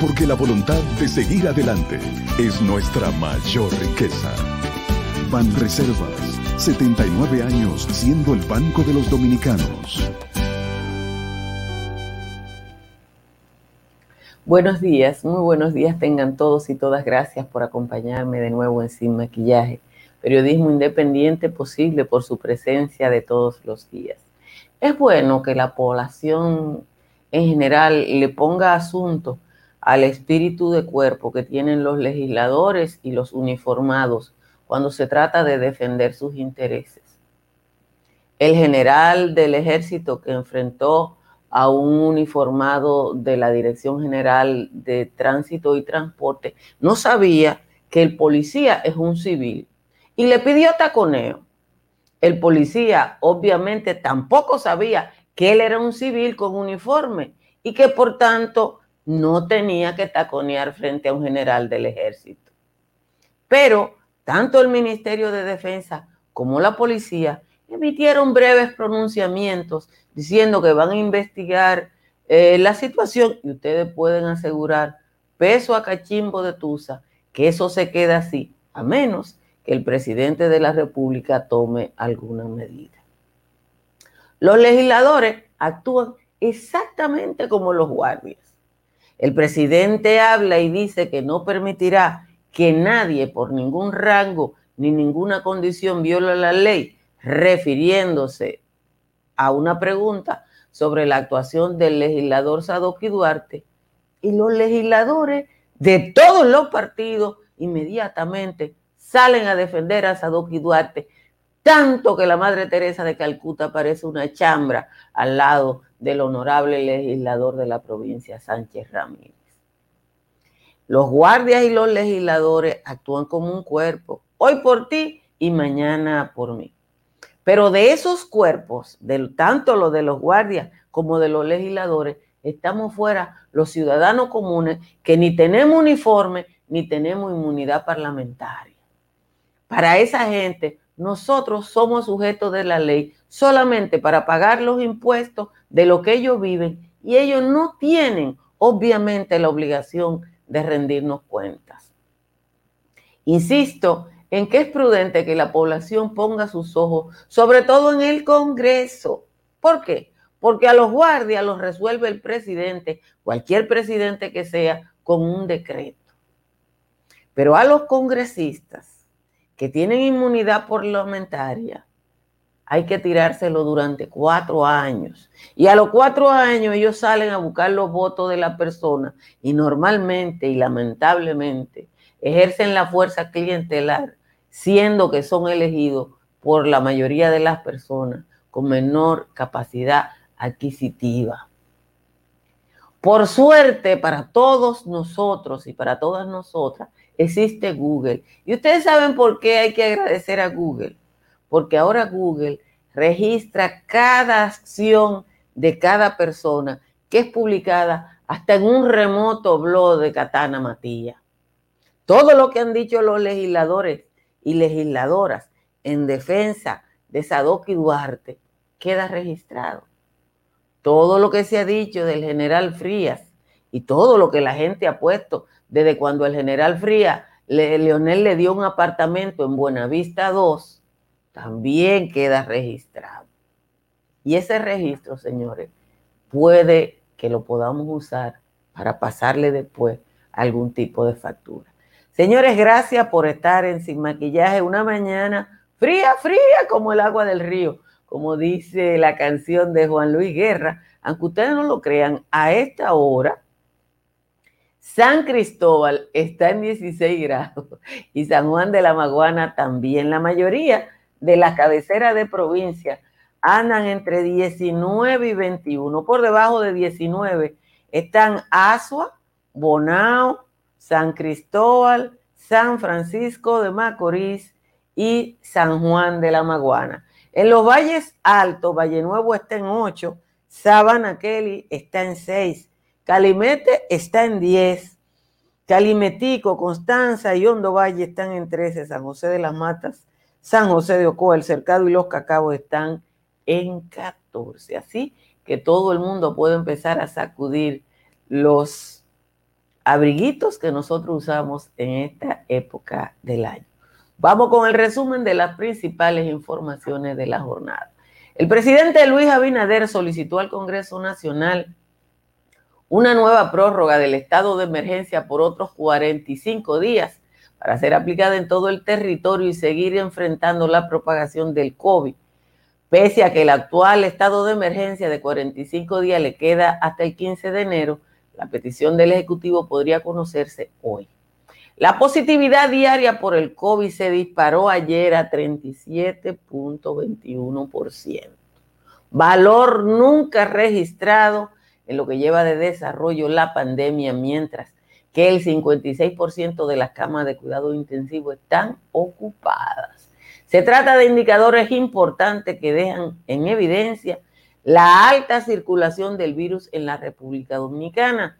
porque la voluntad de seguir adelante es nuestra mayor riqueza. Ban Reservas, 79 años siendo el banco de los dominicanos. Buenos días, muy buenos días tengan todos y todas. Gracias por acompañarme de nuevo en Sin Maquillaje, periodismo independiente posible por su presencia de todos los días. Es bueno que la población en general le ponga asunto al espíritu de cuerpo que tienen los legisladores y los uniformados cuando se trata de defender sus intereses. El general del ejército que enfrentó a un uniformado de la Dirección General de Tránsito y Transporte no sabía que el policía es un civil y le pidió taconeo. El policía obviamente tampoco sabía que él era un civil con uniforme y que por tanto no tenía que taconear frente a un general del ejército. Pero tanto el Ministerio de Defensa como la policía emitieron breves pronunciamientos diciendo que van a investigar eh, la situación y ustedes pueden asegurar, peso a cachimbo de Tusa, que eso se queda así, a menos que el presidente de la República tome alguna medida. Los legisladores actúan exactamente como los guardias. El presidente habla y dice que no permitirá que nadie por ningún rango ni ninguna condición viole la ley, refiriéndose a una pregunta sobre la actuación del legislador Sadoki Duarte. Y los legisladores de todos los partidos inmediatamente salen a defender a Sadoki Duarte, tanto que la Madre Teresa de Calcuta parece una chambra al lado del honorable legislador de la provincia, Sánchez Ramírez. Los guardias y los legisladores actúan como un cuerpo, hoy por ti y mañana por mí. Pero de esos cuerpos, tanto los de los guardias como de los legisladores, estamos fuera los ciudadanos comunes que ni tenemos uniforme ni tenemos inmunidad parlamentaria. Para esa gente, nosotros somos sujetos de la ley solamente para pagar los impuestos de lo que ellos viven y ellos no tienen obviamente la obligación de rendirnos cuentas. Insisto en que es prudente que la población ponga sus ojos, sobre todo en el Congreso. ¿Por qué? Porque a los guardias los resuelve el presidente, cualquier presidente que sea, con un decreto. Pero a los congresistas que tienen inmunidad parlamentaria, hay que tirárselo durante cuatro años. Y a los cuatro años ellos salen a buscar los votos de la persona y normalmente y lamentablemente ejercen la fuerza clientelar, siendo que son elegidos por la mayoría de las personas con menor capacidad adquisitiva. Por suerte para todos nosotros y para todas nosotras existe Google. Y ustedes saben por qué hay que agradecer a Google porque ahora Google registra cada acción de cada persona que es publicada hasta en un remoto blog de Katana Matilla. Todo lo que han dicho los legisladores y legisladoras en defensa de Sadoki Duarte queda registrado. Todo lo que se ha dicho del general Frías y todo lo que la gente ha puesto desde cuando el general Frías, Leonel le dio un apartamento en Buenavista 2, también queda registrado. Y ese registro, señores, puede que lo podamos usar para pasarle después algún tipo de factura. Señores, gracias por estar en Sin Maquillaje una mañana fría, fría como el agua del río, como dice la canción de Juan Luis Guerra. Aunque ustedes no lo crean, a esta hora San Cristóbal está en 16 grados y San Juan de la Maguana también. La mayoría de las cabeceras de provincia andan entre 19 y 21. Por debajo de 19 están Asua, Bonao, San Cristóbal, San Francisco de Macorís y San Juan de la Maguana. En los valles altos, Valle Nuevo está en 8, Sabana Kelly está en 6, Calimete está en 10, Calimetico, Constanza y Hondo Valle están en 13, San José de las Matas, San José de Ocoa, El Cercado y Los Cacaos están en 14. Así que todo el mundo puede empezar a sacudir los abriguitos que nosotros usamos en esta época del año. Vamos con el resumen de las principales informaciones de la jornada. El presidente Luis Abinader solicitó al Congreso Nacional una nueva prórroga del estado de emergencia por otros 45 días para ser aplicada en todo el territorio y seguir enfrentando la propagación del COVID. Pese a que el actual estado de emergencia de 45 días le queda hasta el 15 de enero, la petición del Ejecutivo podría conocerse hoy. La positividad diaria por el COVID se disparó ayer a 37.21%, valor nunca registrado en lo que lleva de desarrollo la pandemia, mientras que el 56% de las camas de cuidado intensivo están ocupadas. Se trata de indicadores importantes que dejan en evidencia la alta circulación del virus en la República Dominicana.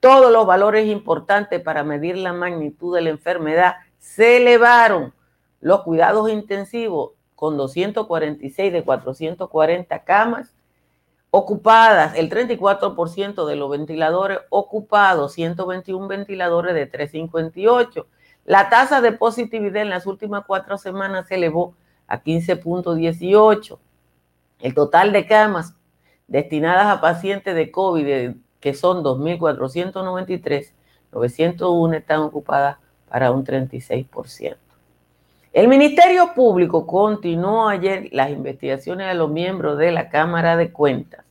Todos los valores importantes para medir la magnitud de la enfermedad se elevaron. Los cuidados intensivos con 246 de 440 camas ocupadas, el 34% de los ventiladores ocupados, 121 ventiladores de 358. La tasa de positividad en las últimas cuatro semanas se elevó a 15.18. El total de camas destinadas a pacientes de COVID, que son 2.493, 901 están ocupadas para un 36%. El Ministerio Público continuó ayer las investigaciones a los miembros de la Cámara de Cuentas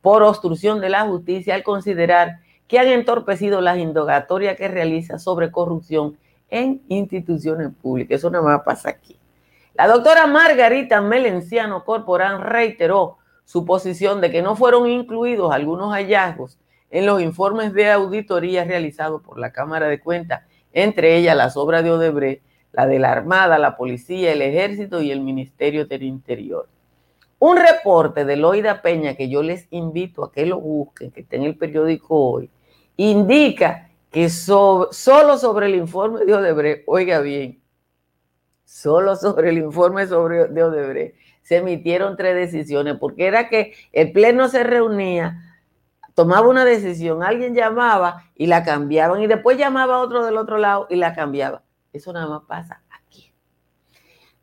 por obstrucción de la justicia al considerar que han entorpecido las indagatorias que realiza sobre corrupción en instituciones públicas. Eso nada más pasa aquí. La doctora Margarita Melenciano Corporán reiteró su posición de que no fueron incluidos algunos hallazgos en los informes de auditoría realizados por la Cámara de Cuentas, entre ellas las obras de Odebrecht la de la Armada, la Policía, el Ejército y el Ministerio del Interior. Un reporte de Loida Peña, que yo les invito a que lo busquen, que está en el periódico hoy, indica que solo sobre el informe de Odebrecht, oiga bien, solo sobre el informe sobre, de Odebrecht se emitieron tres decisiones, porque era que el Pleno se reunía, tomaba una decisión, alguien llamaba y la cambiaban, y después llamaba otro del otro lado y la cambiaba. Eso nada más pasa aquí.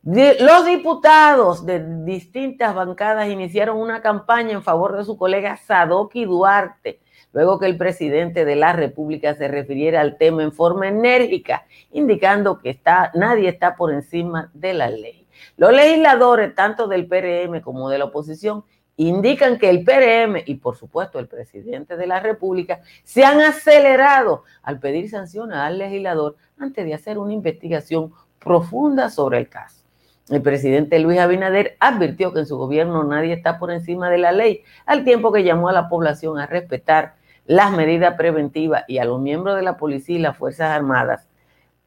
los diputados de distintas bancadas iniciaron una campaña en favor de su colega Sadoki Duarte, luego que el presidente de la República se refiriera al tema en forma enérgica, indicando que está, nadie está por encima de la ley. Los legisladores, tanto del PRM como de la oposición, indican que el PRM y por supuesto el presidente de la República se han acelerado al pedir sanciones al legislador antes de hacer una investigación profunda sobre el caso. El presidente Luis Abinader advirtió que en su gobierno nadie está por encima de la ley, al tiempo que llamó a la población a respetar las medidas preventivas y a los miembros de la policía y las Fuerzas Armadas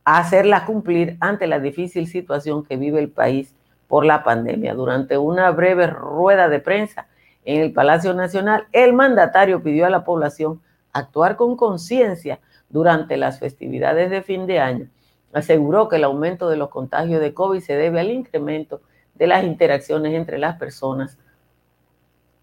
a hacerlas cumplir ante la difícil situación que vive el país por la pandemia. Durante una breve rueda de prensa en el Palacio Nacional, el mandatario pidió a la población actuar con conciencia durante las festividades de fin de año. Aseguró que el aumento de los contagios de COVID se debe al incremento de las interacciones entre las personas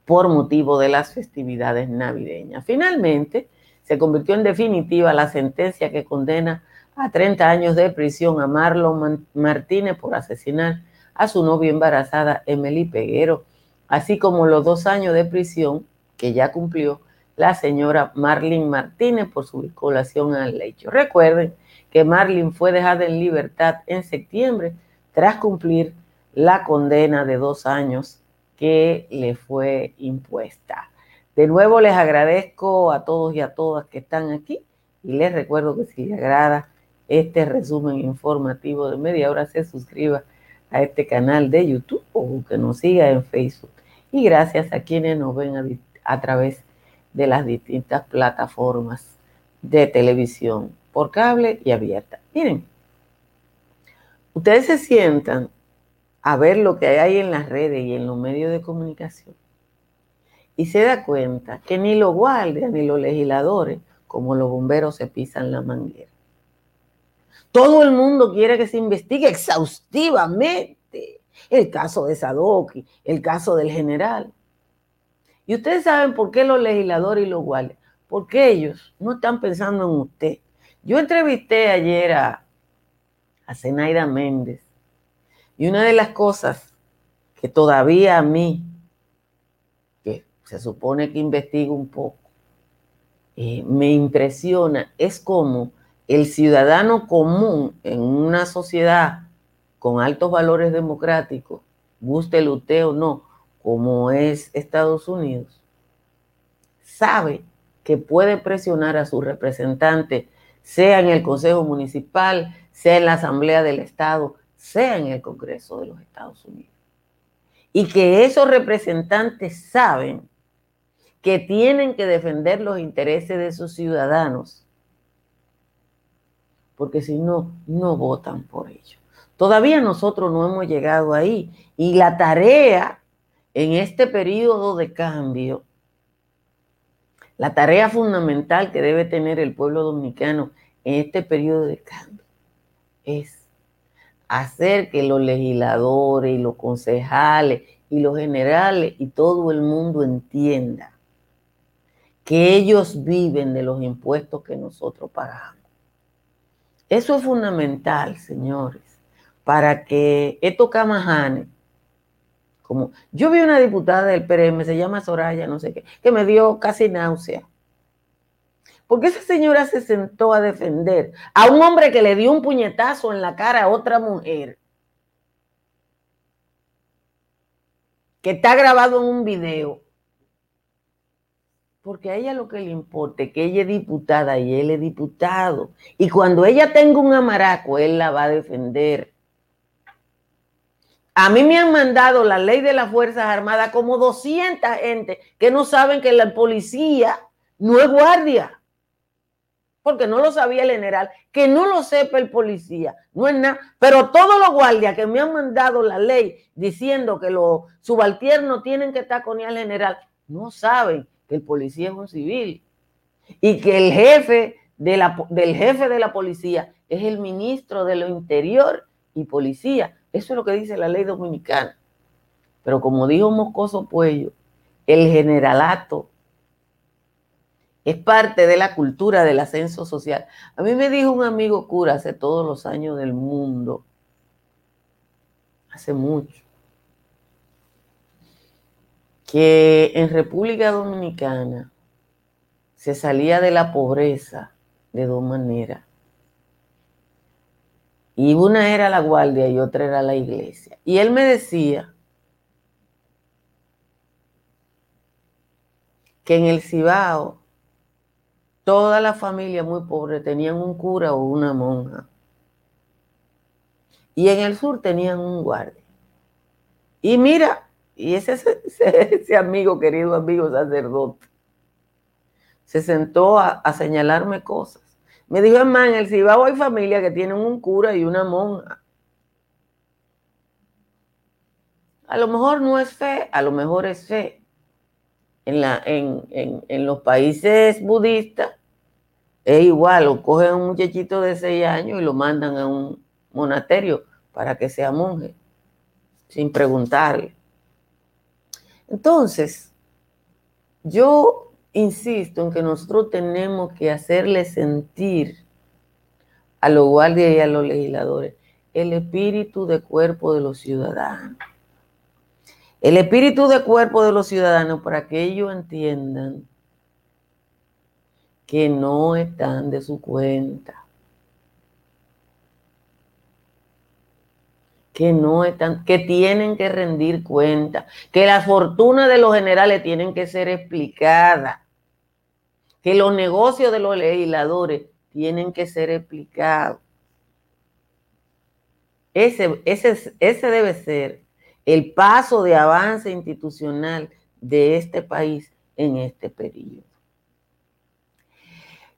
por motivo de las festividades navideñas. Finalmente, se convirtió en definitiva la sentencia que condena a 30 años de prisión a Marlon Martínez por asesinar a su novia embarazada Emily Peguero, así como los dos años de prisión que ya cumplió la señora Marlene Martínez por su vinculación al hecho. Recuerden que Marlene fue dejada en libertad en septiembre tras cumplir la condena de dos años que le fue impuesta. De nuevo les agradezco a todos y a todas que están aquí Y les recuerdo que si les agrada este resumen informativo de media hora, se suscriba a este canal de YouTube o que nos siga en Facebook. Y gracias a quienes nos ven a, a través de las distintas plataformas de televisión por cable y abierta. Miren, ustedes se sientan a ver lo que hay en las redes y en los medios de comunicación y se da cuenta que ni los guardias ni los legisladores, como los bomberos, se pisan la manguera. Todo el mundo quiere que se investigue exhaustivamente el caso de Sadoki, el caso del general. Y ustedes saben por qué los legisladores y los guardias, porque ellos no están pensando en usted. Yo entrevisté ayer a, a Zenaida Méndez y una de las cosas que todavía a mí, que se supone que investigo un poco, eh, me impresiona es cómo el ciudadano común en una sociedad con altos valores democráticos, guste el usted o no, como es Estados Unidos, sabe que puede presionar a su representante, sea en el Consejo Municipal, sea en la Asamblea del Estado, sea en el Congreso de los Estados Unidos. Y que esos representantes saben que tienen que defender los intereses de sus ciudadanos, porque si no, no votan por ellos. Todavía nosotros no hemos llegado ahí y la tarea en este periodo de cambio, la tarea fundamental que debe tener el pueblo dominicano en este periodo de cambio es hacer que los legisladores y los concejales y los generales y todo el mundo entienda que ellos viven de los impuestos que nosotros pagamos. Eso es fundamental, señores, para que estos camajanes, como yo vi una diputada del PRM, se llama Soraya, no sé qué, que me dio casi náusea porque esa señora se sentó a defender a un hombre que le dio un puñetazo en la cara a otra mujer? Que está grabado en un video. Porque a ella lo que le importa es que ella es diputada y él es diputado. Y cuando ella tenga un amaraco, él la va a defender. A mí me han mandado la ley de las Fuerzas Armadas como 200 gente que no saben que la policía no es guardia porque no lo sabía el general, que no lo sepa el policía, no es nada. Pero todos los guardias que me han mandado la ley diciendo que los subalternos tienen que estar con el general, no saben que el policía es un civil y que el jefe del jefe de la policía es el ministro de lo interior y policía. Eso es lo que dice la ley dominicana. Pero como dijo Moscoso Puello, el generalato es parte de la cultura del ascenso social. A mí me dijo un amigo cura hace todos los años del mundo, hace mucho, que en República Dominicana se salía de la pobreza de dos maneras. Y una era la guardia y otra era la iglesia. Y él me decía que en el Cibao Toda la familia muy pobre tenían un cura o una monja. Y en el sur tenían un guardia. Y mira, y ese, ese, amigo, querido amigo sacerdote, se sentó a, señalarme cosas. Me dijo, hermano, en el Cibao hay familias que tienen un cura y una monja. A lo mejor no es fe, a lo mejor es fe. En, la, en, en los países budistas es igual, o cogen a un muchachito de seis años y lo mandan a un monasterio para que sea monje, sin preguntarle. Entonces, yo insisto en que nosotros tenemos que hacerle sentir a los guardias y a los legisladores el espíritu de cuerpo de los ciudadanos. El espíritu de cuerpo de los ciudadanos para que ellos entiendan que no están de su cuenta. Que no están, que tienen que rendir cuenta, que la fortuna de los generales tienen que ser explicada, que los negocios de los legisladores tienen que ser explicados. Ese, ese, ese debe ser el paso de avance institucional de este país en este periodo.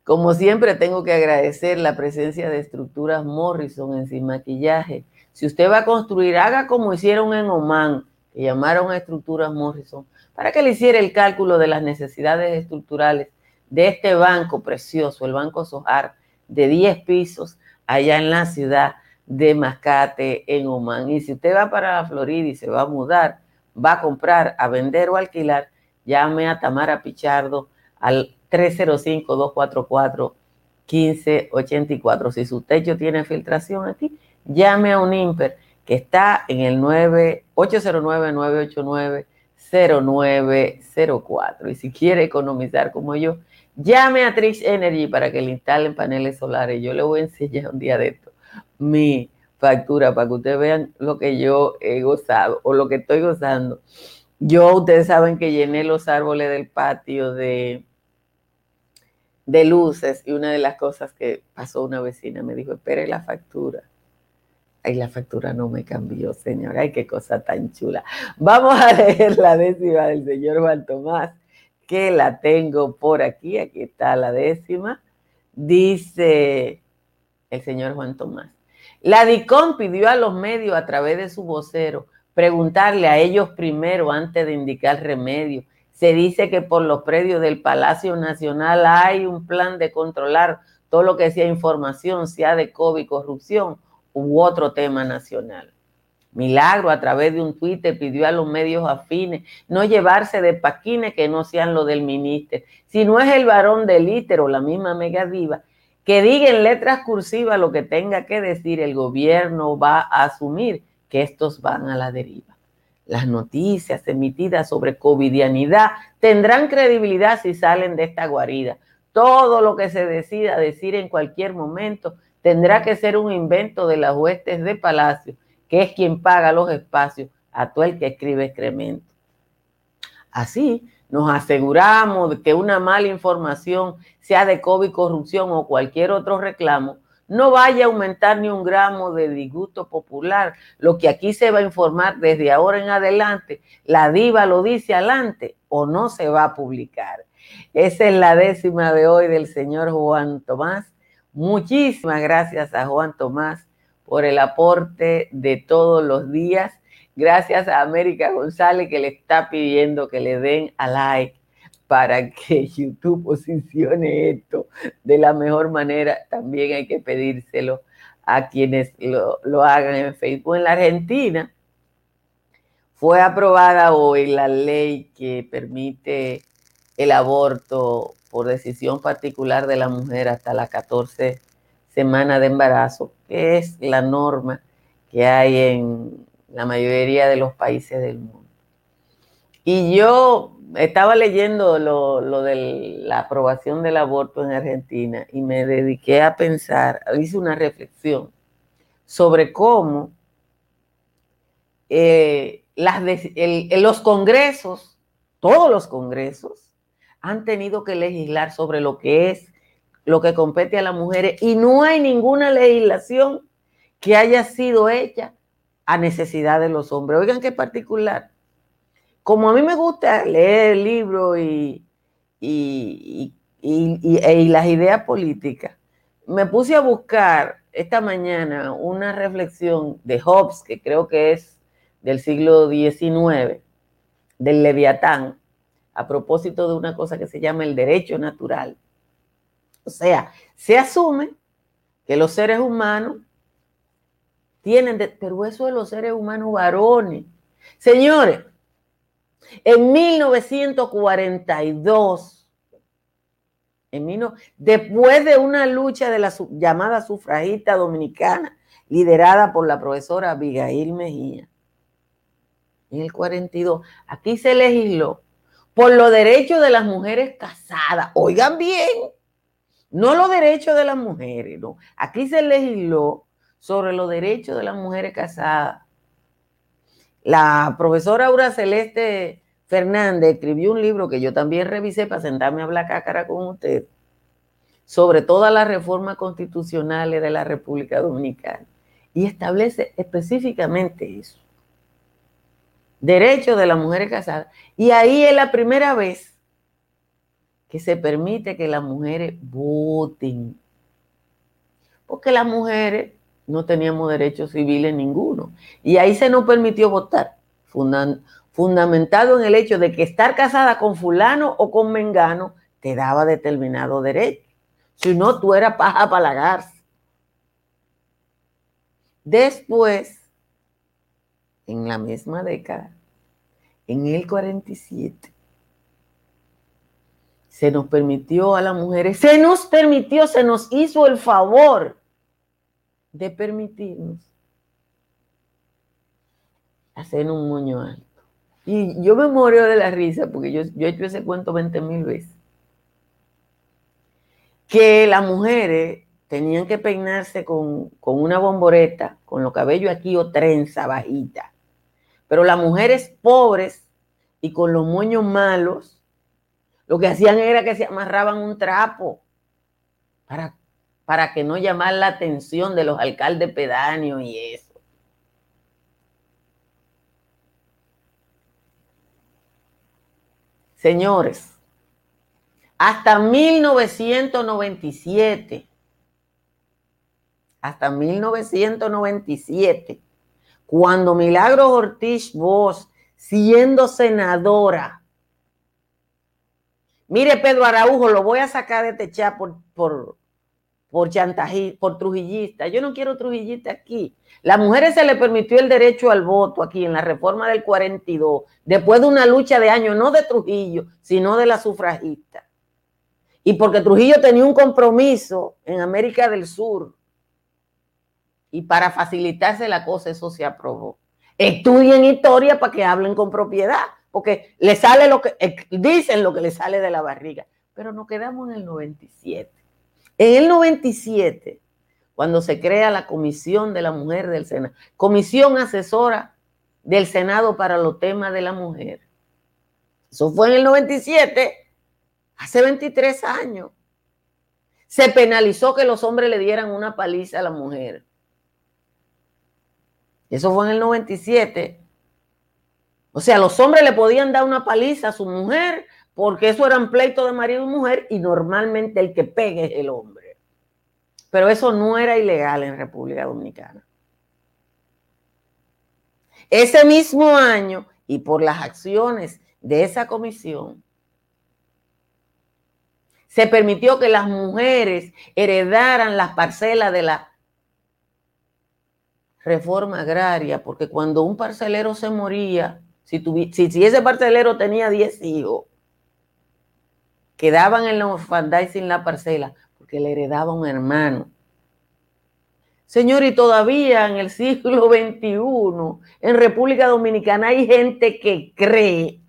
Como siempre, tengo que agradecer la presencia de estructuras Morrison en Sin Maquillaje. Si usted va a construir, haga como hicieron en Oman, que llamaron a estructuras Morrison, para que le hiciera el cálculo de las necesidades estructurales de este banco precioso, el Banco Sojar, de 10 pisos, allá en la ciudad de Mascate, en Oman. Y si usted va para la Florida y se va a mudar, va a comprar, a vender o alquilar, llame a Tamara Pichardo al 305-244-1584. Si su techo tiene filtración aquí, llame a un IMPER que está en el 809-989-0904. Y si quiere economizar como yo, llame a Trix Energy para que le instalen paneles solares. Yo le voy a enseñar un día de esto mi factura para que ustedes vean lo que yo he gozado o lo que estoy gozando. Yo, ustedes saben que llené los árboles del patio de, de luces y una de las cosas que pasó una vecina me dijo, espere la factura. Ay, la factura no me cambió, señor. Ay, qué cosa tan chula. Vamos a leer la décima del señor Juan Tomás, que la tengo por aquí. Aquí está la décima. Dice el señor Juan Tomás. La DICOM pidió a los medios a través de su vocero preguntarle a ellos primero antes de indicar remedio se dice que por los predios del Palacio Nacional hay un plan de controlar todo lo que sea información, sea de COVID, corrupción u otro tema nacional. Milagro a través de un tuit pidió a los medios afines no llevarse de paquines que no sean lo del ministro. Si no es el varón del íter o la misma mega diva, que diga en letras cursivas lo que tenga que decir, el gobierno va a asumir que estos van a la deriva las noticias emitidas sobre covidianidad tendrán credibilidad si salen de esta guarida. Todo lo que se decida decir en cualquier momento tendrá que ser un invento de las huestes de Palacio, que es quien paga los espacios a todo el que escribe excremento. Así, nos aseguramos de que una mala información, sea de COVID, corrupción o cualquier otro reclamo, no vaya a aumentar ni un gramo de disgusto popular. Lo que aquí se va a informar desde ahora en adelante, la diva lo dice adelante o no se va a publicar. Esa es la décima de hoy del señor Juan Tomás. Muchísimas gracias a Juan Tomás por el aporte de todos los días. Gracias a América González que le está pidiendo que le den a like para que YouTube posicione esto de la mejor manera, también hay que pedírselo a quienes lo, hagan en Facebook. En la Argentina fue aprobada hoy la ley que permite el aborto por decisión particular de la mujer hasta las 14 semanas de embarazo, que es la norma que hay en la mayoría de los países del mundo. Y yo estaba leyendo lo, de la aprobación del aborto en Argentina y me dediqué a pensar, hice una reflexión sobre cómo eh, los congresos, todos los congresos, han tenido que legislar sobre lo que es, lo que compete a las mujeres y no hay ninguna legislación que haya sido hecha a necesidad de los hombres. Oigan qué particular como a mí me gusta leer libros y, y, y, las ideas políticas, me puse a buscar esta mañana una reflexión de Hobbes, que creo que es del siglo XIX, del Leviatán, a propósito de una cosa que se llama el derecho natural. O sea, se asume que los seres humanos tienen, pero eso de los seres humanos varones. Señores, en 1942, en después de una lucha de la llamada sufragista dominicana, liderada por la profesora Abigail Mejía, en el 42, aquí se legisló por los derechos de las mujeres casadas. Oigan bien, no los derechos de las mujeres, no. Aquí se legisló sobre los derechos de las mujeres casadas la profesora Aura Celeste Fernández escribió un libro que yo también revisé para sentarme a hablar cácara con usted sobre todas las reformas constitucionales de la República Dominicana y establece específicamente eso. Derecho de las mujeres casadas. Y ahí es la primera vez que se permite que las mujeres voten. Porque las mujeres no teníamos derechos civiles ninguno. Y ahí se nos permitió votar, fundamentado en el hecho de que estar casada con fulano o con mengano te daba determinado derecho. Si no, tú eras paja para lagarse. Después, en la misma década, en el 47, se nos permitió a las mujeres, se nos permitió, se nos hizo el favor de permitirnos hacer un moño alto. Y yo me muero de la risa porque yo, yo he hecho ese cuento 20 mil veces. Que las mujeres tenían que peinarse con, con una bomboreta, con los cabellos aquí o trenza bajita. Pero las mujeres pobres y con los moños malos, lo que hacían era que se amarraban un trapo para, para que no llamar la atención de los alcaldes pedáneos y eso. Señores, hasta 1997 hasta 1997, cuando Milagro Ortiz Bosch, siendo senadora, mire Pedro Araujo, lo voy a sacar de este chat por, por, por por trujillista. Yo no quiero trujillista aquí. Las mujeres se le permitió el derecho al voto aquí en la reforma del 42, después de una lucha de años, no de Trujillo, sino de la sufragista. Y porque Trujillo tenía un compromiso en América del Sur y para facilitarse la cosa, eso se aprobó. Estudien historia para que hablen con propiedad, porque le sale lo que, eh, dicen lo que le sale de la barriga. Pero nos quedamos en el 97. En el 97, cuando se crea la Comisión de la Mujer del Senado, Comisión Asesora del Senado para los temas de la mujer. Eso fue en el 97, hace 23 años. Se penalizó que los hombres le dieran una paliza a la mujer. Eso fue en el 97. O sea, los hombres le podían dar una paliza a su mujer porque eso eran pleitos de marido y mujer y normalmente el que pegue es el hombre. Pero eso no era ilegal en República Dominicana. Ese mismo año y por las acciones de esa comisión, se permitió que las mujeres heredaran las parcelas de la reforma agraria, porque cuando un parcelero se moría, si, si, ese parcelero tenía 10 hijos, quedaban en la orfandad y sin la parcela, porque le heredaba un hermano. Señor, y todavía en el siglo XXI, en República Dominicana, hay gente que cree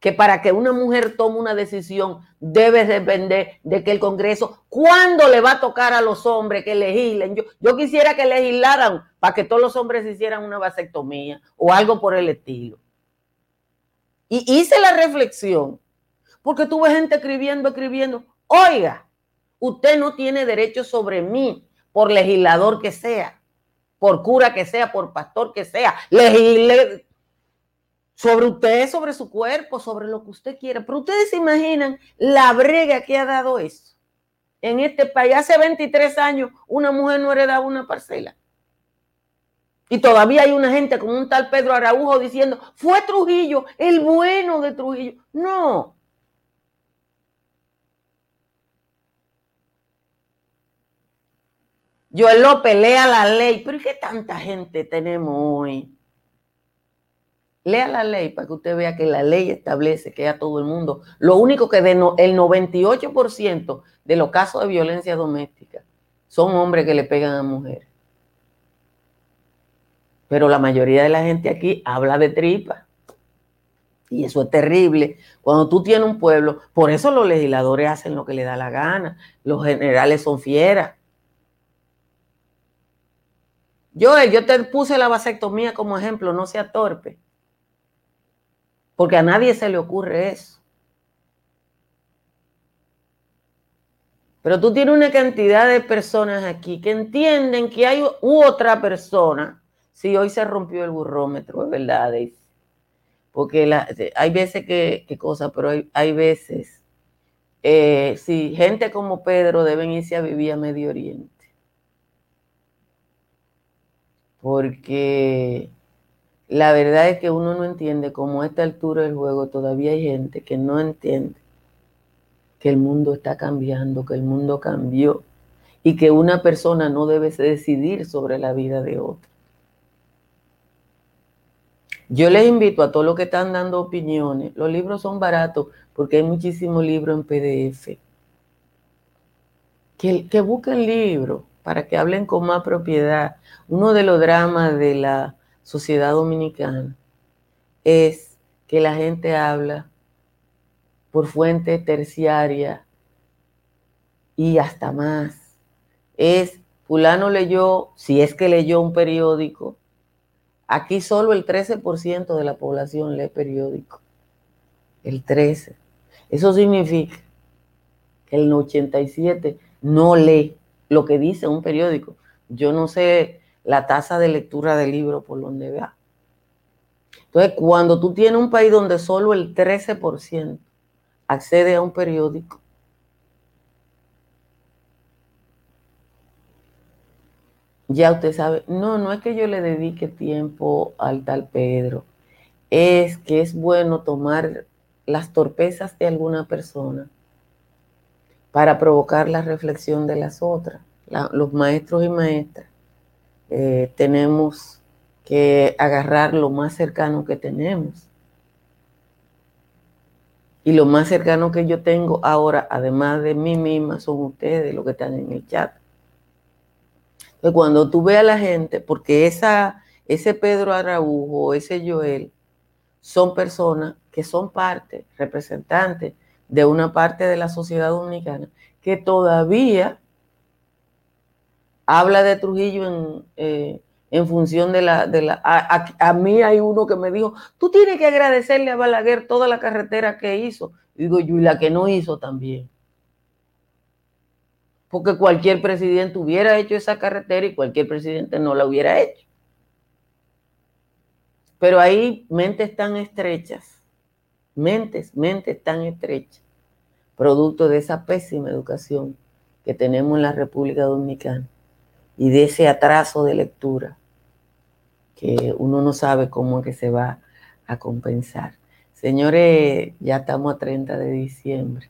que para que una mujer tome una decisión debe depender de que el Congreso, ¿cuándo le va a tocar a los hombres que legislen? Yo, yo quisiera que legislaran para que todos los hombres hicieran una vasectomía o algo por el estilo. Y hice la reflexión, porque tuve gente escribiendo, escribiendo, oiga, usted no tiene derecho sobre mí, por legislador que sea, por cura que sea, por pastor que sea, legisle, sobre usted, sobre su cuerpo, sobre lo que usted quiera. Pero ustedes se imaginan la brega que ha dado eso. En este país, hace 23 años, una mujer no heredaba una parcela. Y todavía hay una gente como un tal Pedro Araujo diciendo, fue Trujillo, el bueno de Trujillo. No. Joel López lea la ley, pero ¿y qué tanta gente tenemos hoy? Lea la ley para que usted vea que la ley establece que a todo el mundo. Lo único que de el 98% de los casos de violencia doméstica son hombres que le pegan a mujeres. Pero la mayoría de la gente aquí habla de tripa. Y eso es terrible. Cuando tú tienes un pueblo, por eso los legisladores hacen lo que les da la gana. Los generales son fieras. Yo, yo te puse la vasectomía como ejemplo, no sea torpe porque a nadie se le ocurre eso. Pero tú tienes una cantidad de personas aquí que entienden que hay otra persona. Si hoy se rompió el burrómetro, es verdad, Porque hay veces que, que cosas, pero hay, veces, eh, si gente como Pedro deben irse a vivir a Medio Oriente. Porque la verdad es que uno no entiende cómo a esta altura del juego todavía hay gente que no entiende que el mundo está cambiando, que el mundo cambió y que una persona no debe decidir sobre la vida de otra. Yo les invito a todos los que están dando opiniones, los libros son baratos porque hay muchísimos libros en PDF. Que, que busquen libros para que hablen con más propiedad. Uno de los dramas de la sociedad dominicana es que la gente habla por fuente terciaria y hasta más. Es, fulano leyó, si es que leyó un periódico, aquí solo el 13% de la población lee periódico. El 13. Eso significa que el 87 no lee lo que dice un periódico. Yo no sé la tasa de lectura del libro por donde vea. Entonces, cuando tú tienes un país donde solo el 13% accede a un periódico, ya usted sabe, no, no es que yo le dedique tiempo al tal Pedro, es que es bueno tomar las torpezas de alguna persona para provocar la reflexión de las otras. los maestros y maestras eh, tenemos que agarrar lo más cercano que tenemos y lo más cercano que yo tengo ahora, además de mí misma, son ustedes, los que están en el chat. Cuando tú ves a la gente, porque esa, ese Pedro Araujo, ese Joel, son personas que son parte, representantes de una parte de la sociedad dominicana que todavía habla de Trujillo en, eh, en función de la... De la a, mí hay uno que me dijo, tú tienes que agradecerle a Balaguer toda la carretera que hizo. Y digo yo, y la que no hizo también. Porque cualquier presidente hubiera hecho esa carretera y cualquier presidente no la hubiera hecho. Pero hay mentes tan estrechas, mentes, mentes tan estrechas, producto de esa pésima educación que tenemos en la República Dominicana y de ese atraso de lectura que uno no sabe cómo que se va a compensar. Señores, ya estamos a 30 de diciembre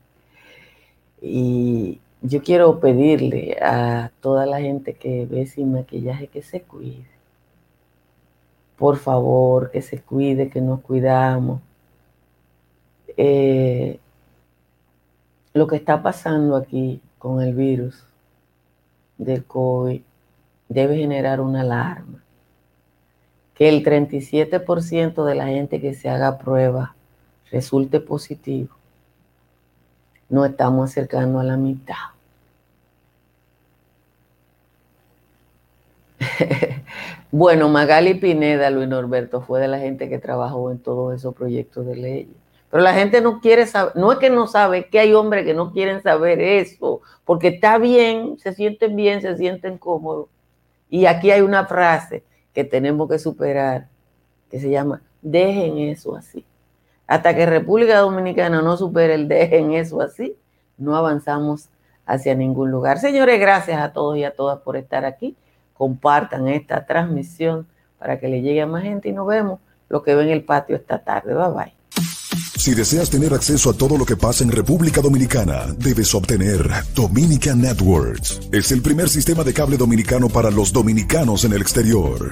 y yo quiero pedirle a toda la gente que ve sin maquillaje que se cuide. Por favor, que se cuide, que nos cuidamos. Eh, lo que está pasando aquí con el virus del COVID debe generar una alarma. Que el 37% de la gente que se haga prueba resulte positivo. No estamos acercando a la mitad. bueno, Magali Pineda, Luis Norberto, fue de la gente que trabajó en todos esos proyectos de ley. Pero la gente no quiere saber, no es que no sabe, que hay hombres que no quieren saber eso, porque está bien, se sienten bien, se sienten cómodos, y aquí hay una frase que tenemos que superar, que se llama, dejen eso así. Hasta que República Dominicana no supere el dejen eso así, no avanzamos hacia ningún lugar. Señores, gracias a todos y a todas por estar aquí. Compartan esta transmisión para que le llegue a más gente y nos vemos lo que ve en el patio esta tarde. Bye bye. Si deseas tener acceso a todo lo que pasa en República Dominicana, debes obtener Dominican Networks. Es el primer sistema de cable dominicano para los dominicanos en el exterior.